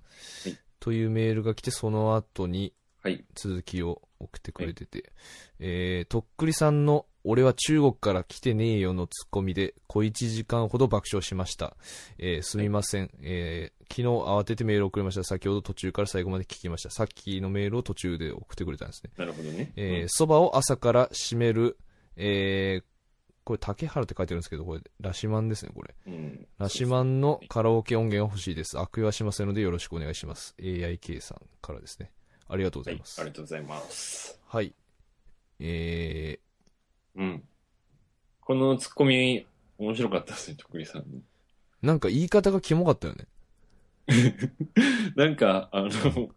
というメールが来て、その後にはい。続きを送ってくれてて、えー、とっくりさんの俺は中国から来てねえよのツッコミで小1時間ほど爆笑しました。えー、すみません。えー、昨日慌ててメールを送りました。先ほど途中から最後まで聞きました。さっきのメールを途中で送ってくれたんですね。なるほどね。えー、そばを朝から締める、えー、これ竹原って書いてるんですけど、これ、ラシマンですね、これ。うん。うんラシマンのカラオケ音源が欲しいです。悪用はしませんのでよろしくお願いします。AIK さんからですね。ありがとうござはいいま。す。ありがとうございます。はい。えうん。このツッコミ、面白かったですね、とっくりさんなんか言い方がキモかったよね。*laughs* なんか、あの、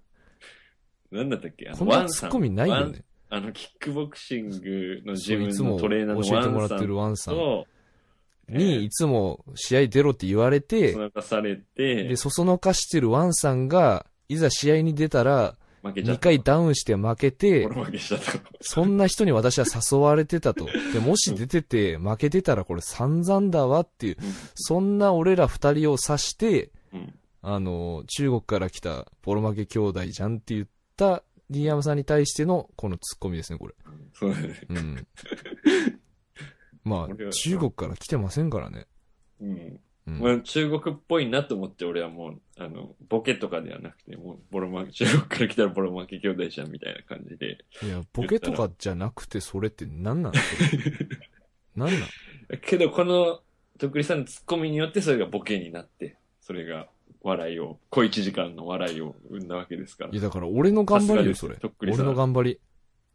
なんだったっけあのこんなツッコミないよね。あの、キックボクシングの自分そういつものトレーナーの教えてもらってワンさんるワンさんと、に、いつも試合出ろって言われてそ、のかされてで、、そそのかしてるワンさんが、いざ試合に出たら、2負けちゃった。回ダウンして負けて負けしちゃった。そんな人に私は誘われてたと。*laughs* で、もし出てて負けてたらこれ散々だわっていう、そんな俺ら二人を指して、うん。あの、中国から来たボロ負け兄弟じゃんって言った D 山さんに対してのこのツッコミですね、これ。そうだね。うん。まあ、中国から来てませんからね。うん。うんまあ、中国っぽいなと思って俺はもう、あの、ボケとかではなくて、もう、ボロ負け、*laughs* 中国から来たらボロ負け兄弟じゃんみたいな感じで。いや、ボケとかじゃなくてそれって何なんそれ *laughs* 何なん？けど、この、とっくりさんのツッコミによってそれがボケになって、それが笑いを、小一時間の笑いを生んだわけですからい。や、だから俺の頑張りよ、それさすがですとっ。くりさん俺の頑張り。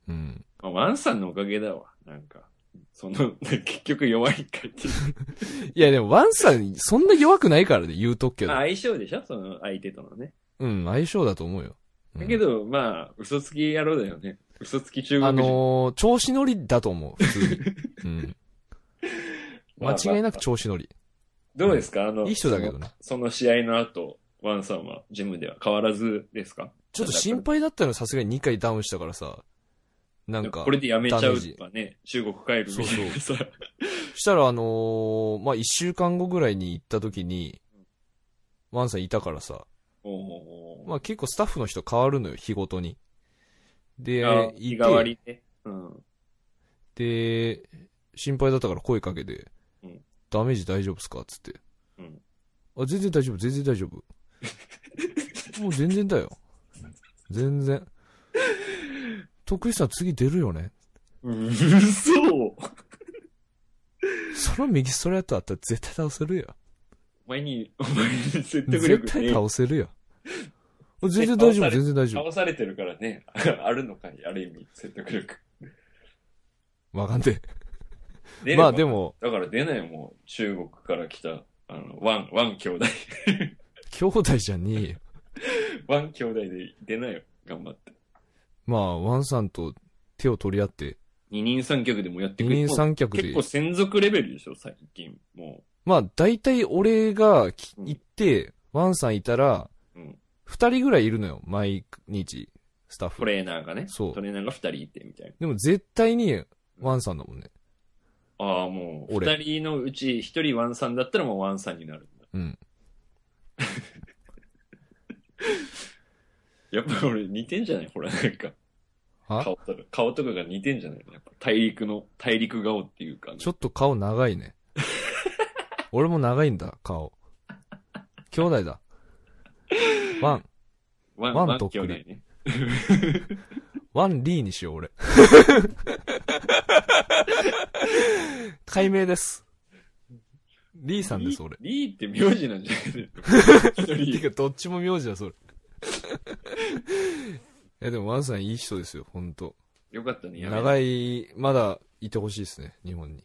うん。まあ、ワンさんのおかげだわ。なんか、その、結局弱いかっていう。*laughs* いや、でもワンさん、そんな弱くないからね、言うとくけどまあ、。相性でしょ？その相手とのね。うん、相性だと思うよ。うんだけど、まあ、嘘つき野郎だよね。嘘つき中国あ人。のー、調子乗りだと思う、普通に。*laughs* うん。まあ間違いなくまあ調子乗り。どうですか？あの、いい人だけどね。その。その試合の後、ワンさんはジムでは変わらずですか？ちょっと心配だったのさすがに2回ダウンしたからさ。なんかこ、れでやめちゃうとかね、中国帰るみたいなさ。*laughs* したらあのー、まあ、1週間後ぐらいに行った時に、ワンさんいたからさ、まあ結構スタッフの人変わるのよ、日ごとに。で、あい日替わて、りね。うん。で、心配だったから声かけて、うんダメージ大丈夫っすかつって。うん。あ、全然大丈夫、全然大丈夫。*laughs* もう全然だよ。全然。徳井さん次出るよね。うそその右ストレートあったら絶対倒せるよ。お前に、お前に説得絶力対ね倒せるよ。全然大丈夫、全然大丈夫。倒されてるからね。*laughs* あるのかいある意味、説得力。わかんねえ。まあでも、だから出ないもう、中国から来た、あの、ワン、ワン兄弟。*laughs* 兄弟じゃねえよ。*laughs* ワン兄弟で出ないよ。頑張って。まあ、ワンさんと手を取り合って、二人三脚でもやって二くれ人三脚で結構専属レベルでしょ、最近。もまあ、大体俺がきうん行って、ワンさんいたら、う。うん。二人ぐらいいるのよ、毎日、スタッフ。トレーナーがね。そうトレーナーが二人いて、みたいな。でも絶対に、ワンさんだもんね。ああ、もう、俺二人のうち一人ワンさんだったらもうワンさんになるんだ。うん。*laughs* やっぱ俺似てんじゃない？ほら、なんか。は？顔とか、顔とかが似てんじゃないやっぱ大陸の、大陸顔っていうか、ね。ちょっと顔長いね。*laughs* 俺も長いんだ、顔。兄弟だ。ワン、ワン、ワンとっくりね。*laughs* ワンリーにしよう、俺。*laughs* 改名です。リーさんです、俺。リーって名字なんじゃないの？一人てか、どっちも名字だ、それ。いや、でも、ワンさんいい人ですよ、ほんと。よかったね。い。長い、まだいてほしいですね、日本に。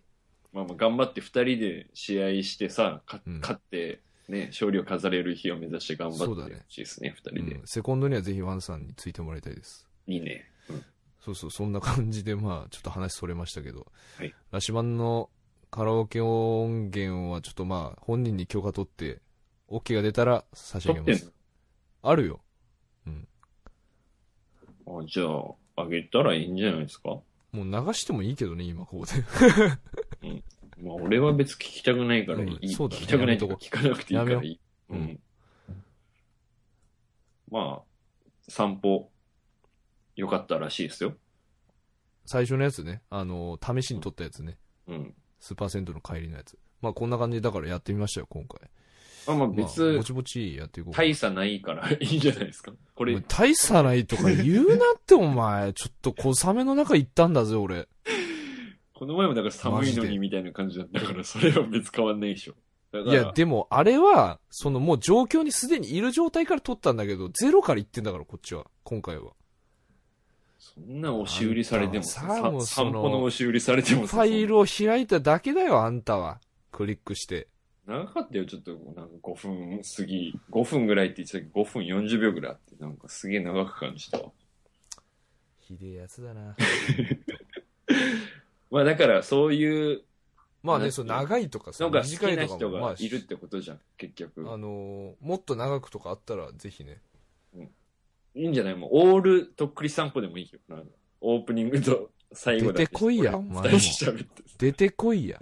まあまあ頑張って二人で試合してさ、かうん勝って、ね、勝利を飾れる日を目指して頑張ってそうだねほしいですね、二う人で。ん、セコンドにはぜひワンさんについてもらいたいです。いいね。うんそうそう、そんな感じで、まあ、ちょっと話それましたけど、はいラシマンのカラオケ音源はちょっとまあ、本人に許可取って、OK が出たら差し上げます。撮ってんの？あるよ。あじゃあ、あげたらいいんじゃないですか？もう流してもいいけどね、今ここで。*laughs* まあ俺は別に聞きたくないからいい。うんそうだね聞きたくないとかやめ聞かなくていいからいい。ううんん。まあ、散歩、良かったらしいですよ。最初のやつね、あの、試しに撮ったやつね。うん。スーパーセントの帰りのやつ。まあ、こんな感じだからやってみましたよ、今回。まあまあまあ、別ぼ、ちぼちやっていこうか。大差ないから *laughs* いいんじゃないですか？これ大差ないとか言うなって、お前。*laughs* ちょっと小雨の中行ったんだぜ、俺。この前もだから寒いのにみたいな感じだったから、それは別変わんないでしょ。いや、でも、あれは、そのもう状況にすでにいる状態から撮ったんだけど、ゼロから行ってんだから、こっちは。今回は。そんな押し売りされてもさ、散歩の押し売りされてもフさ、ァイルを開いただけだよ、あんたは。クリックして。長かったよ、ちょっと、なんか5分過ぎ、5分ぐらいって言ってたけど、5分40秒ぐらいあって、なんかすげえ長く感じたわ。ひでえやつだな。*laughs* まあだから、そういう、まあね、なんそう、長いとかさ、のが好短きな人いとかも、まあが、いるってことじゃん、結局。あのーもっと長くとかあったら、ぜひね。いいんじゃない？もう、オールとっくり散歩でもいいよ。なんかオープニングと最後だけ出てこいや俺お前も出てこいや。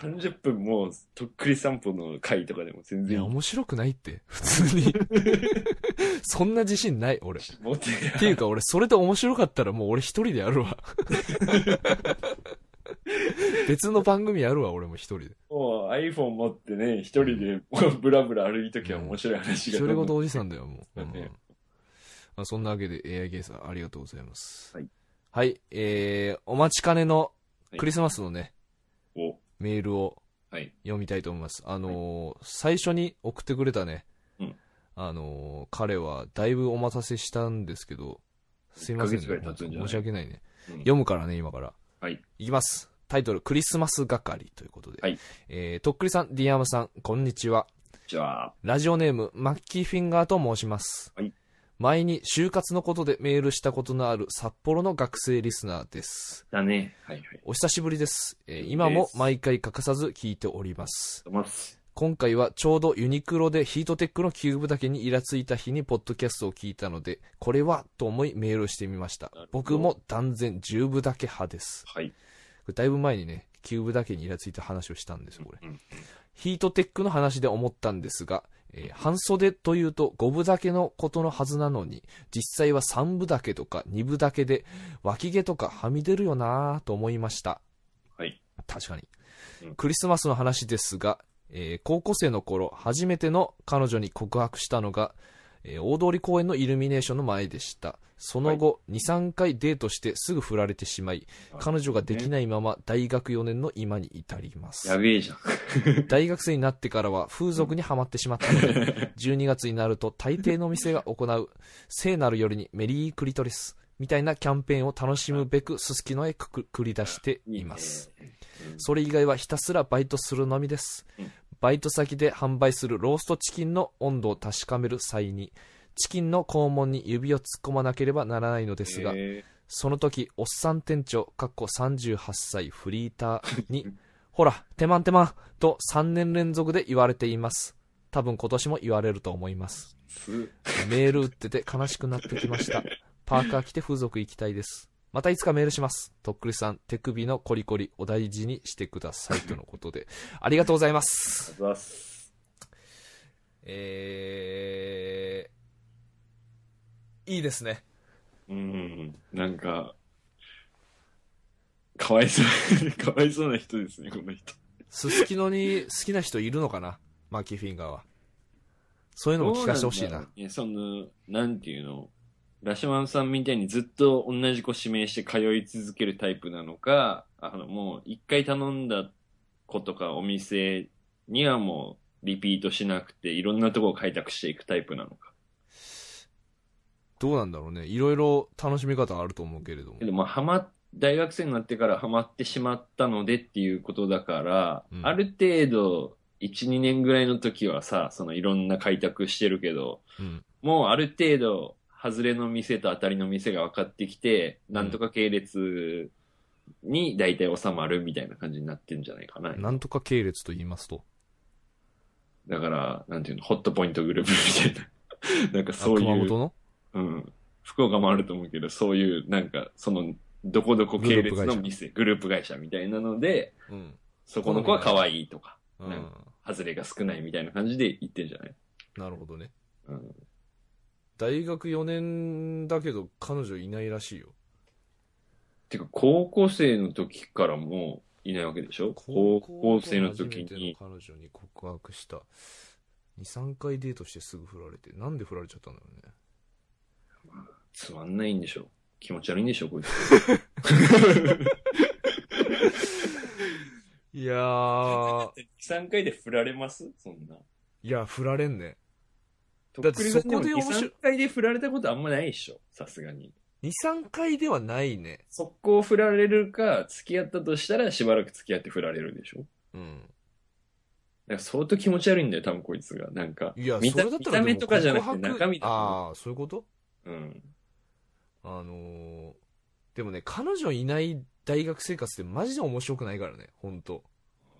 30分もう、とっくり散歩の回とかでも全いや、然いい。面白くないって。普通に。*laughs* そんな自信ない、俺。っ持ってていうか、俺、それで面白かったらもう俺一人でやるわ。*laughs* 別の番組やるわ、俺も一人で。もう iPhone 持ってね、一人でブラブラ歩いときは面白い話が。一人ごとおじさんだよ、もう。だ *laughs* ねうんまあ、そんなわけで AI ゲーさんありがとうございます。はい。はい、えー、お待ちかねのクリスマスのね、お、メールをはい。読みたいと思います。あのー最初に送ってくれたね、うんあのー彼はだいぶお待たせしたんですけど、すいません1ヶ月ぐらい経つんじゃない？申し訳ないね。うん読むからね、今から。はい。いきます。タイトル、クリスマス係ということで。はい。えー、とっくりさん、ディアムさん、こんにちは。じゃあ、ラジオネーム、マッキーフィンガーと申します。はい前に就活のことでメールしたことのある札幌の学生リスナーです。だね。はいはい。お久しぶりです。えー今も毎回欠かさず聞いております。今回はちょうどユニクロでヒートテックのキューブだけにイラついた日にポッドキャストを聞いたので、これはと思いメールしてみました。僕も断然10分丈派です。はい。だいぶ前にね、キューブだけにイラついた話をしたんですよ、これ。うんヒートテックの話で思ったんですが、えー半袖というと5部だけのことのはずなのに、実際は3部だけとか2部だけで、脇毛とかはみ出るよなぁと思いました。はい。確かにうん。クリスマスの話ですが、えー高校生の頃、初めての彼女に告白したのが、えー大通公園のイルミネーションの前でした。その後、2、3回デートしてすぐ振られてしまい、彼女ができないまま大学4年の今に至ります。やべえじゃん。*laughs* 大学生になってからは風俗にはまってしまったので、*laughs* 12月になると大抵の店が行う聖なる夜にメリークリトリスみたいなキャンペーンを楽しむべくすすきのへくく繰り出しています。それ以外はひたすらバイトするのみですうん。バイト先で販売するローストチキンの温度を確かめる際に、チキンの肛門に指を突っ込まなければならないのですが、えその時、おっさん店長、かっこ38歳フリーターに、*laughs* ほら、てまんてまんと3年連続で言われています。多分今年も言われると思いますメール打ってて悲しくなってきました。パーカー着て風俗行きたいです。またいつかメールします。とっくりさん、手首のコリコリお大事にしてください。とのことで。*laughs* ありがとうございます。ありがとうございます。えー、いいですね。うん。なんか、かわいそう、かわいそうな人ですね、この人。すすきのに好きな人いるのかな？マーキーフィンガーは。そういうのも聞かせてほしいな。いや、その、なんていうの、ラシマンさんみたいにずっと同じ子指名して通い続けるタイプなのか、あの、もう一回頼んだ子とかお店にはもうリピートしなくて、いろんなとこを開拓していくタイプなのか。どうなんだろうね。いろいろ楽しみ方あると思うけれどもけ。ど、まあ、はま、大学生になってからハマってしまったのでっていうことだから、うんある程度、1、2年ぐらいの時はさ、そのいろんな開拓してるけど、うん。もうある程度、外れの店と当たりの店が分かってきて、んなんとか系列に大体収まるみたいな感じになってんじゃないかな。なんとか系列と言いますと？だから、なんていうの、ホットポイントグループみたいな。*laughs* なんかそうい熊本の？うん。福岡もあると思うけど、そういう、なんか、その、どこどこ系列の店、グループ会社みたいなので、うん。そこの子は可愛いとか、うん。なん外れが少ないみたいな感じで言ってんじゃない？なるほどね。うん。大学4年だけど彼女いないらしいよ。てか、高校生の時からもういないわけでしょ？高校生の時に彼女に告白した。2、3回デートしてすぐ振られて。なんで振られちゃったんだろうね。つまんないんでしょ？気持ち悪いんでしょこいつ。*laughs* いやー、2、3回で振られます？そんな。いや、振られんね。とだって2、そこで面白い3回で振られたことあんまないでしょさすがに。2、3回ではないね。速攻振られるか、付き合ったとしたらしばらく付き合って振られるでしょうん。だから相当気持ち悪いんだよ、多分こいつが。なんか、いや、見た見た目とかじゃなくて中身だああ、そういうこと？う。うん。あのー、でもね、彼女いない大学生活ってマジで面白くないからね、ほんと。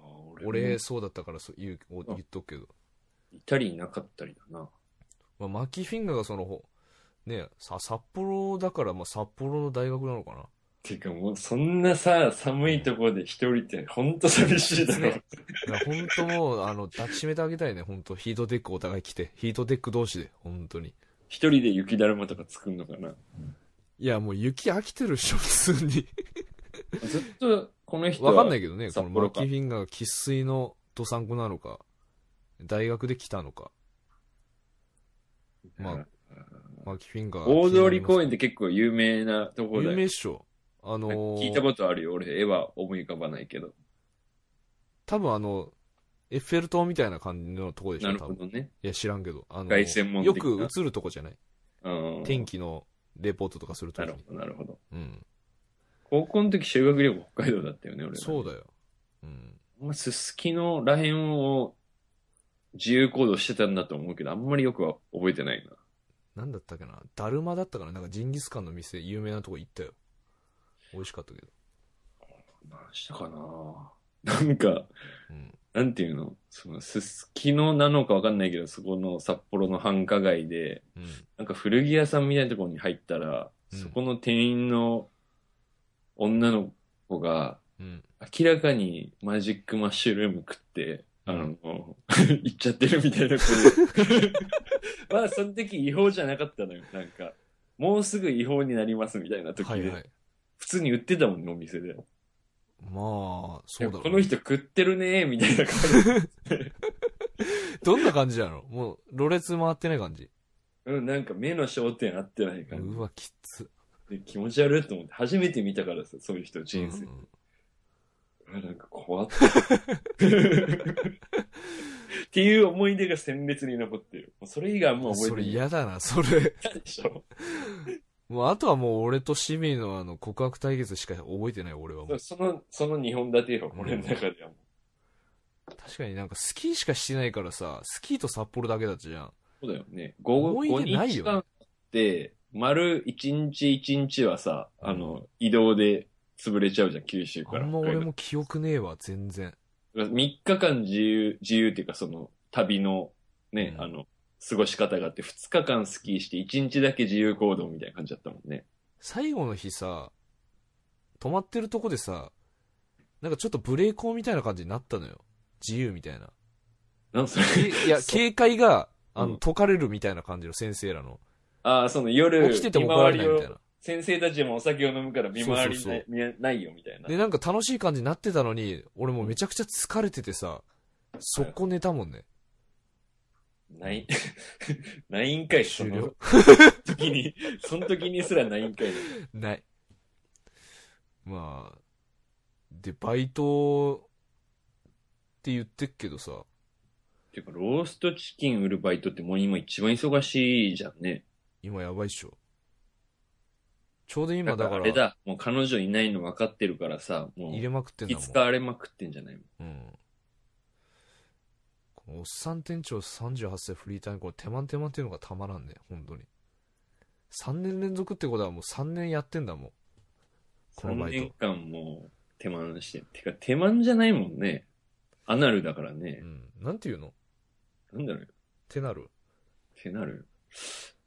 あ俺そうだったからそう言うお言っとくけど。いたりいなかったりだな。まあ、マッキーフィンガーがその、ほねさ、札幌だから、まあ、札幌の大学なのかな？てかもうそんなさ、寒いところで一人ってほんと寂しいだろ。ねいや、ほんともう、あの、抱きしめてあげたいね、ほんと。ヒートテックお互い着て。ヒートテック同士で、ほんとに。一人で雪だるまとか作んのかな。いや、もう雪飽きてるっしょ、普通に。ずっとこの人は。わかんないけどね、このマキーフィンガーが生粋のと参考なのか、大学で来たのか、まあマキフィンガー。大通公園って結構有名なところだ有よ。名っしょ。あのー聞いたことあるよ。俺、絵は思い浮かばないけど。多分あの、エッフェル塔みたいな感じのとこでしょ、なる多分。ほどね。いや、知らんけど。あの凱旋門よ的なく映るとこじゃない？うん。天気のレポートとかするときに。なるほど、なるほど。うん。高校の時修学旅行北海道だったよね、俺ら。そうだよ。うん。まあ、すすきのらへんを自由行動してたんだと思うけど、あんまりよくは覚えてないな。なんだったっけな？だるまだったかな？なんかジンギスカンの店、有名なとこ行ったよ。美味しかったけど。何したかな？なんか、うん。なんていうの？その、すすきのなのかわかんないけど、そこの札幌の繁華街で、うん。なんか古着屋さんみたいなところに入ったら、うんそこの店員の女の子が、うん。明らかにマジックマッシュルーム食って、あの、*laughs* 行っちゃってるみたいな子で。*laughs* まあ、その時違法じゃなかったのよ。なんか、もうすぐ違法になりますみたいな時で。はいはい。普通に売ってたもんね、お店で。まあ、そうだろうこの人食ってるねみたいな感じ。*laughs* どんな感じなの？もう、ろれつ回ってない感じ？うん、なんか目の焦点合ってない感うわ、きつ。気持ち悪いと思って、初めて見たからさ、そういう人人生。うんあなんか怖って。っていう思い出が鮮烈に残ってる。もうそれ以外あんま覚えそれてない。嫌だな、それ。でしょもう、あとはもう俺とシミのあの、告白対決しか覚えてない、俺はもう。その、その2本立てよ、俺の中ではもう。確かになんかスキーしかしてないからさ、スキーと札幌だけだったじゃん。そうだよね。午後、思い出ないよ5日間って、丸1日1日はさ、あの、移動で潰れちゃうじゃん、九州から。あんま俺も記憶ねえわ、全然。3日間自由、自由っていうかその旅のね、うんあの、過ごし方があって、2日間スキーして1日だけ自由行動みたいな感じだったもんね。最後の日さ、止まってるとこでさ、なんかちょっとブレーコーみたいな感じになったのよ。自由みたいな。なんそれ？けいや、*laughs* 警戒が、あの、うん解かれるみたいな感じの先生らの。ああ、その夜、起きてても怒られないみたいな。先生たちもお酒を飲むから見回りそうそうない見えないよみたいな。で、なんか楽しい感じになってたのに、俺もうめちゃくちゃ疲れててさ、速攻寝たもんね。ない、*laughs* ないんかい、その終了。*laughs* 時に、その時にすらないんかい。ない。まあ、で、バイトって言ってっけどさ、てか、ローストチキン売るバイトってもう今一番忙しいじゃんね。今やばいっしょ。ちょうど今だから、あれだ、もう彼女いないの分かってるからさ、もう入れまくってんだもん。気使われまくってんじゃない。うん。おっさん店長38歳フリーターにこれ手間手間っていうのがたまらんね、本当に。3年連続ってことはもう3年やってんだもん。この3バイ年ト。間もう手間して。てか、手間じゃないもんね。アナルだからねう。ん。なんていうの？なんだろう。てなる？手なる？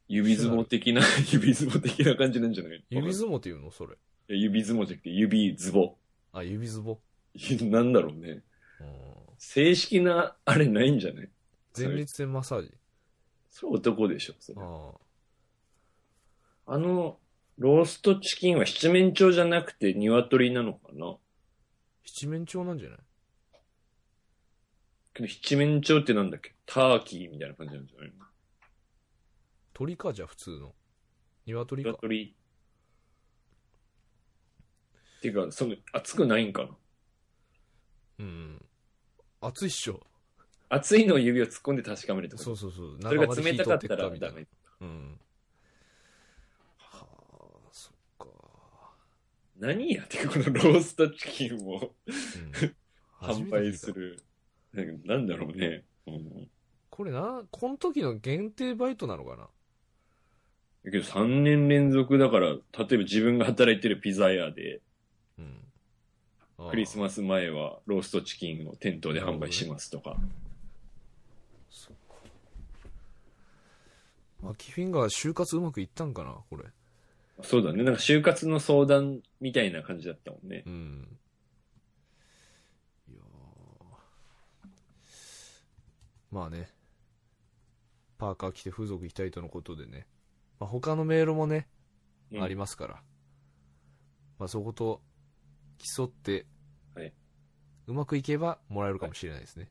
指相撲的な、指相撲的な感じなんじゃない？指相撲っていうの？それ。いや指相撲じゃなくて指ズボ。あ、指相撲？なんだろうね。うん。正式な、あれないんじゃない？前立腺マッサージ？それ男でしょ、それ。あの、ローストチキンは七面鳥じゃなくて鶏なのかな？七面鳥なんじゃない？けど七面鳥ってなんだっけ？ターキーみたいな感じなんじゃないの？鳥かじゃあ普通の。鶏か？鶏。ていうか、その、熱くないんかな？うん。熱いっしょ。熱いのを指を突っ込んで確かめるってこと？そうそうそう。それが冷たかった中まで火通ってっかみたいならダメ。うん。はあ、そっか。何やってこのローストチキンを？うん。販売する。なんかなんだろうね。うんこれな、この時の限定バイトなのかな？だけど3年連続だから、例えば自分が働いてるピザ屋で、うん。クリスマス前はローストチキンを店頭で販売しますとか。そっか。マキフィンガー就活うまくいったんかなこれ。そうだね。なんか就活の相談みたいな感じだったもんね。うん。いやーまあね。パーカー着て風俗行きたいとのことでね。まあ、他のメールもね、うんありますから。まあ、そこと競って、はいうまくいけばもらえるかもしれないですね。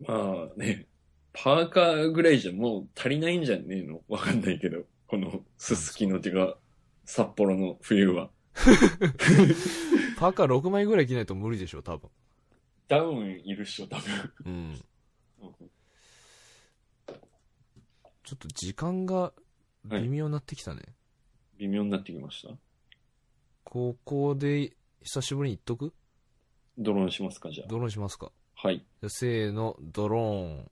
まあね、パーカーぐらいじゃもう足りないんじゃねえの？わかんないけど。このすすきのてか、札幌の冬は。*laughs* パーカー6枚ぐらい着ないと無理でしょ、多分。ダウンいるっしょ、多分。うん。ちょっと時間が微妙になってきたね。微妙になってきました？高校で久しぶりに行っとく？ドローンしますか、じゃあ。ドローンしますかはい。じゃあせーの、ドローン。